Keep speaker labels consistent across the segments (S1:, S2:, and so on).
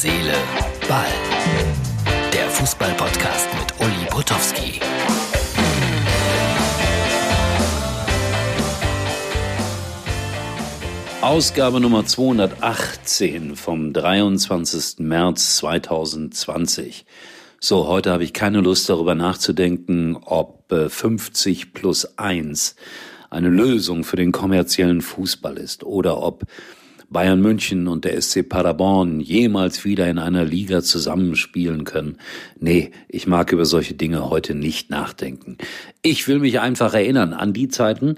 S1: Seele, Ball. Der Fußball-Podcast mit Uli Potowski.
S2: Ausgabe Nummer 218 vom 23. März 2020. So, heute habe ich keine Lust darüber nachzudenken, ob 50 äh, plus 1 eine Lösung für den kommerziellen Fußball ist oder ob Bayern München und der SC Paderborn jemals wieder in einer Liga zusammenspielen können. Nee, ich mag über solche Dinge heute nicht nachdenken. Ich will mich einfach erinnern an die Zeiten,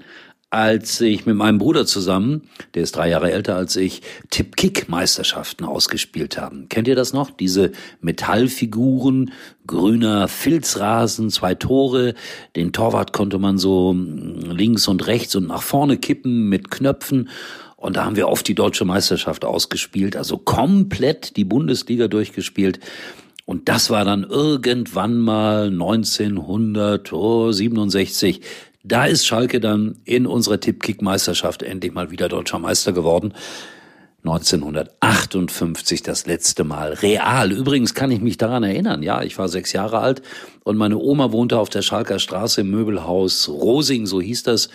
S2: als ich mit meinem Bruder zusammen, der ist drei Jahre älter als ich, Tipp-Kick-Meisterschaften ausgespielt haben. Kennt ihr das noch? Diese Metallfiguren, grüner Filzrasen, zwei Tore, den Torwart konnte man so links und rechts und nach vorne kippen mit Knöpfen und da haben wir oft die deutsche Meisterschaft ausgespielt, also komplett die Bundesliga durchgespielt. Und das war dann irgendwann mal 1967. Da ist Schalke dann in unserer Tippkick-Meisterschaft endlich mal wieder deutscher Meister geworden. 1958 das letzte Mal. Real. Übrigens kann ich mich daran erinnern. Ja, ich war sechs Jahre alt und meine Oma wohnte auf der Schalker Straße im Möbelhaus Rosing, so hieß das.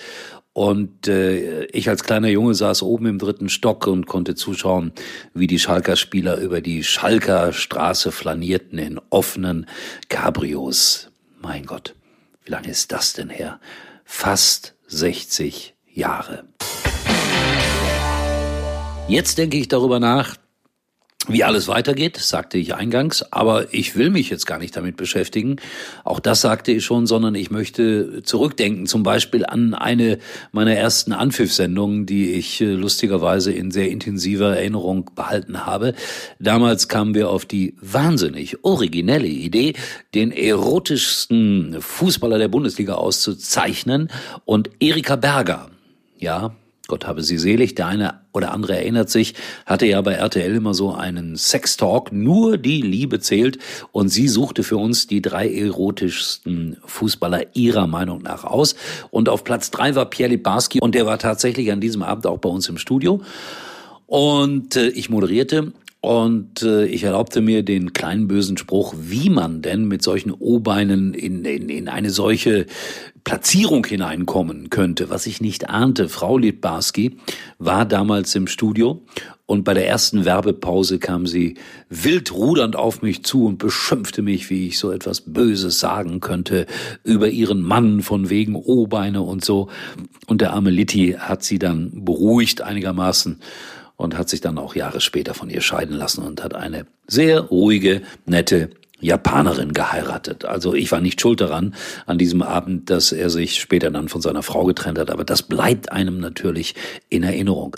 S2: Und äh, ich als kleiner Junge saß oben im dritten Stock und konnte zuschauen, wie die Schalker Spieler über die Schalker Straße flanierten in offenen Cabrios. Mein Gott, wie lange ist das denn her? Fast 60 Jahre. Jetzt denke ich darüber nach, wie alles weitergeht, sagte ich eingangs, aber ich will mich jetzt gar nicht damit beschäftigen. Auch das sagte ich schon, sondern ich möchte zurückdenken, zum Beispiel an eine meiner ersten Anpfiffsendungen, die ich äh, lustigerweise in sehr intensiver Erinnerung behalten habe. Damals kamen wir auf die wahnsinnig originelle Idee, den erotischsten Fußballer der Bundesliga auszuzeichnen und Erika Berger, ja, Gott habe sie selig, der eine oder andere erinnert sich, hatte ja bei RTL immer so einen Sextalk, nur die Liebe zählt. Und sie suchte für uns die drei erotischsten Fußballer ihrer Meinung nach aus. Und auf Platz drei war Pierre Libarski und der war tatsächlich an diesem Abend auch bei uns im Studio. Und äh, ich moderierte und äh, ich erlaubte mir den kleinen bösen Spruch, wie man denn mit solchen O-Beinen in, in, in eine solche Platzierung hineinkommen könnte, was ich nicht ahnte. Frau Litbarski war damals im Studio und bei der ersten Werbepause kam sie wild rudernd auf mich zu und beschimpfte mich, wie ich so etwas Böses sagen könnte über ihren Mann von wegen O-Beine und so. Und der arme Litti hat sie dann beruhigt einigermaßen und hat sich dann auch Jahre später von ihr scheiden lassen und hat eine sehr ruhige, nette Japanerin geheiratet. Also ich war nicht schuld daran an diesem Abend, dass er sich später dann von seiner Frau getrennt hat, aber das bleibt einem natürlich in Erinnerung.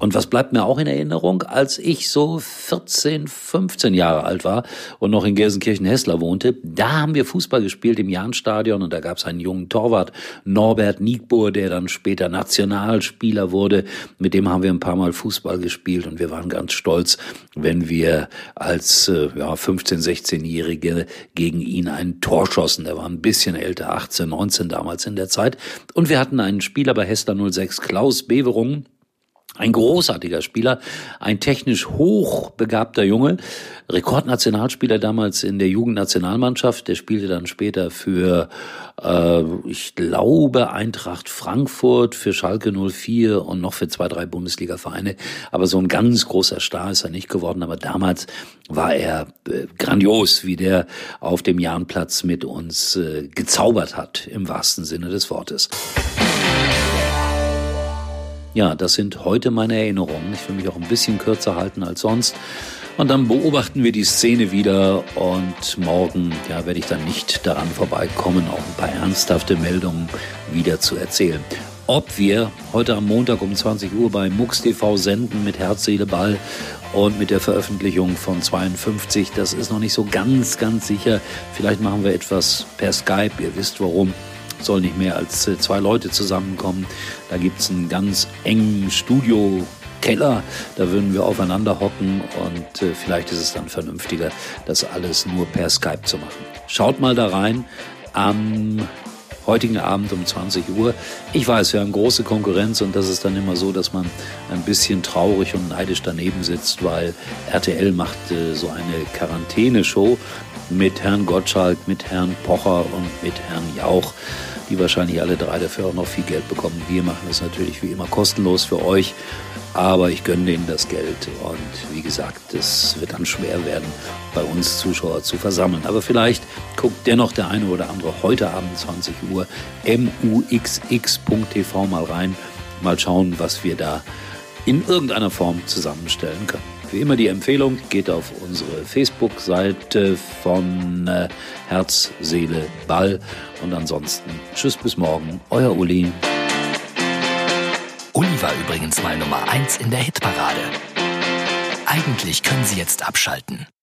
S2: Und was bleibt mir auch in Erinnerung, als ich so 14, 15 Jahre alt war und noch in Gelsenkirchen-Hessler wohnte, da haben wir Fußball gespielt im Jahnstadion und da gab es einen jungen Torwart, Norbert Niebuhr, der dann später Nationalspieler wurde. Mit dem haben wir ein paar Mal Fußball gespielt und wir waren ganz stolz, wenn wir als äh, ja, 15, 16-Jährige gegen ihn ein Tor schossen. Der war ein bisschen älter, 18, 19 damals in der Zeit. Und wir hatten einen Spieler bei Hessler 06, Klaus Beverung, ein großartiger Spieler, ein technisch hochbegabter Junge, Rekordnationalspieler damals in der Jugendnationalmannschaft. Der spielte dann später für, äh, ich glaube, Eintracht Frankfurt, für Schalke 04 und noch für zwei, drei Bundesliga-Vereine. Aber so ein ganz großer Star ist er nicht geworden. Aber damals war er äh, grandios, wie der auf dem Jahnplatz mit uns äh, gezaubert hat, im wahrsten Sinne des Wortes. Ja, das sind heute meine Erinnerungen. Ich will mich auch ein bisschen kürzer halten als sonst. Und dann beobachten wir die Szene wieder und morgen ja, werde ich dann nicht daran vorbeikommen, auch ein paar ernsthafte Meldungen wieder zu erzählen. Ob wir heute am Montag um 20 Uhr bei MUX TV senden mit Herz, Seele, Ball und mit der Veröffentlichung von 52, das ist noch nicht so ganz, ganz sicher. Vielleicht machen wir etwas per Skype, ihr wisst warum soll nicht mehr als äh, zwei Leute zusammenkommen. Da gibt es einen ganz engen Studio. Keller, da würden wir aufeinander hocken und äh, vielleicht ist es dann vernünftiger, das alles nur per Skype zu machen. Schaut mal da rein. Am heutigen Abend um 20 Uhr. Ich weiß, wir haben große Konkurrenz und das ist dann immer so, dass man ein bisschen traurig und neidisch daneben sitzt, weil RTL macht äh, so eine Quarantäneshow mit Herrn Gottschalk, mit Herrn Pocher und mit Herrn Jauch die wahrscheinlich alle drei dafür auch noch viel Geld bekommen. Wir machen das natürlich wie immer kostenlos für euch, aber ich gönne denen das Geld und wie gesagt, es wird dann schwer werden, bei uns Zuschauer zu versammeln. Aber vielleicht guckt dennoch der eine oder andere heute Abend 20 Uhr muxx.tv mal rein, mal schauen, was wir da in irgendeiner Form zusammenstellen können. Wie immer die Empfehlung, geht auf unsere Facebook-Seite von äh, Herz, Seele, Ball. Und ansonsten, tschüss bis morgen, euer Uli.
S1: Uli war übrigens mal Nummer 1 in der Hitparade. Eigentlich können Sie jetzt abschalten.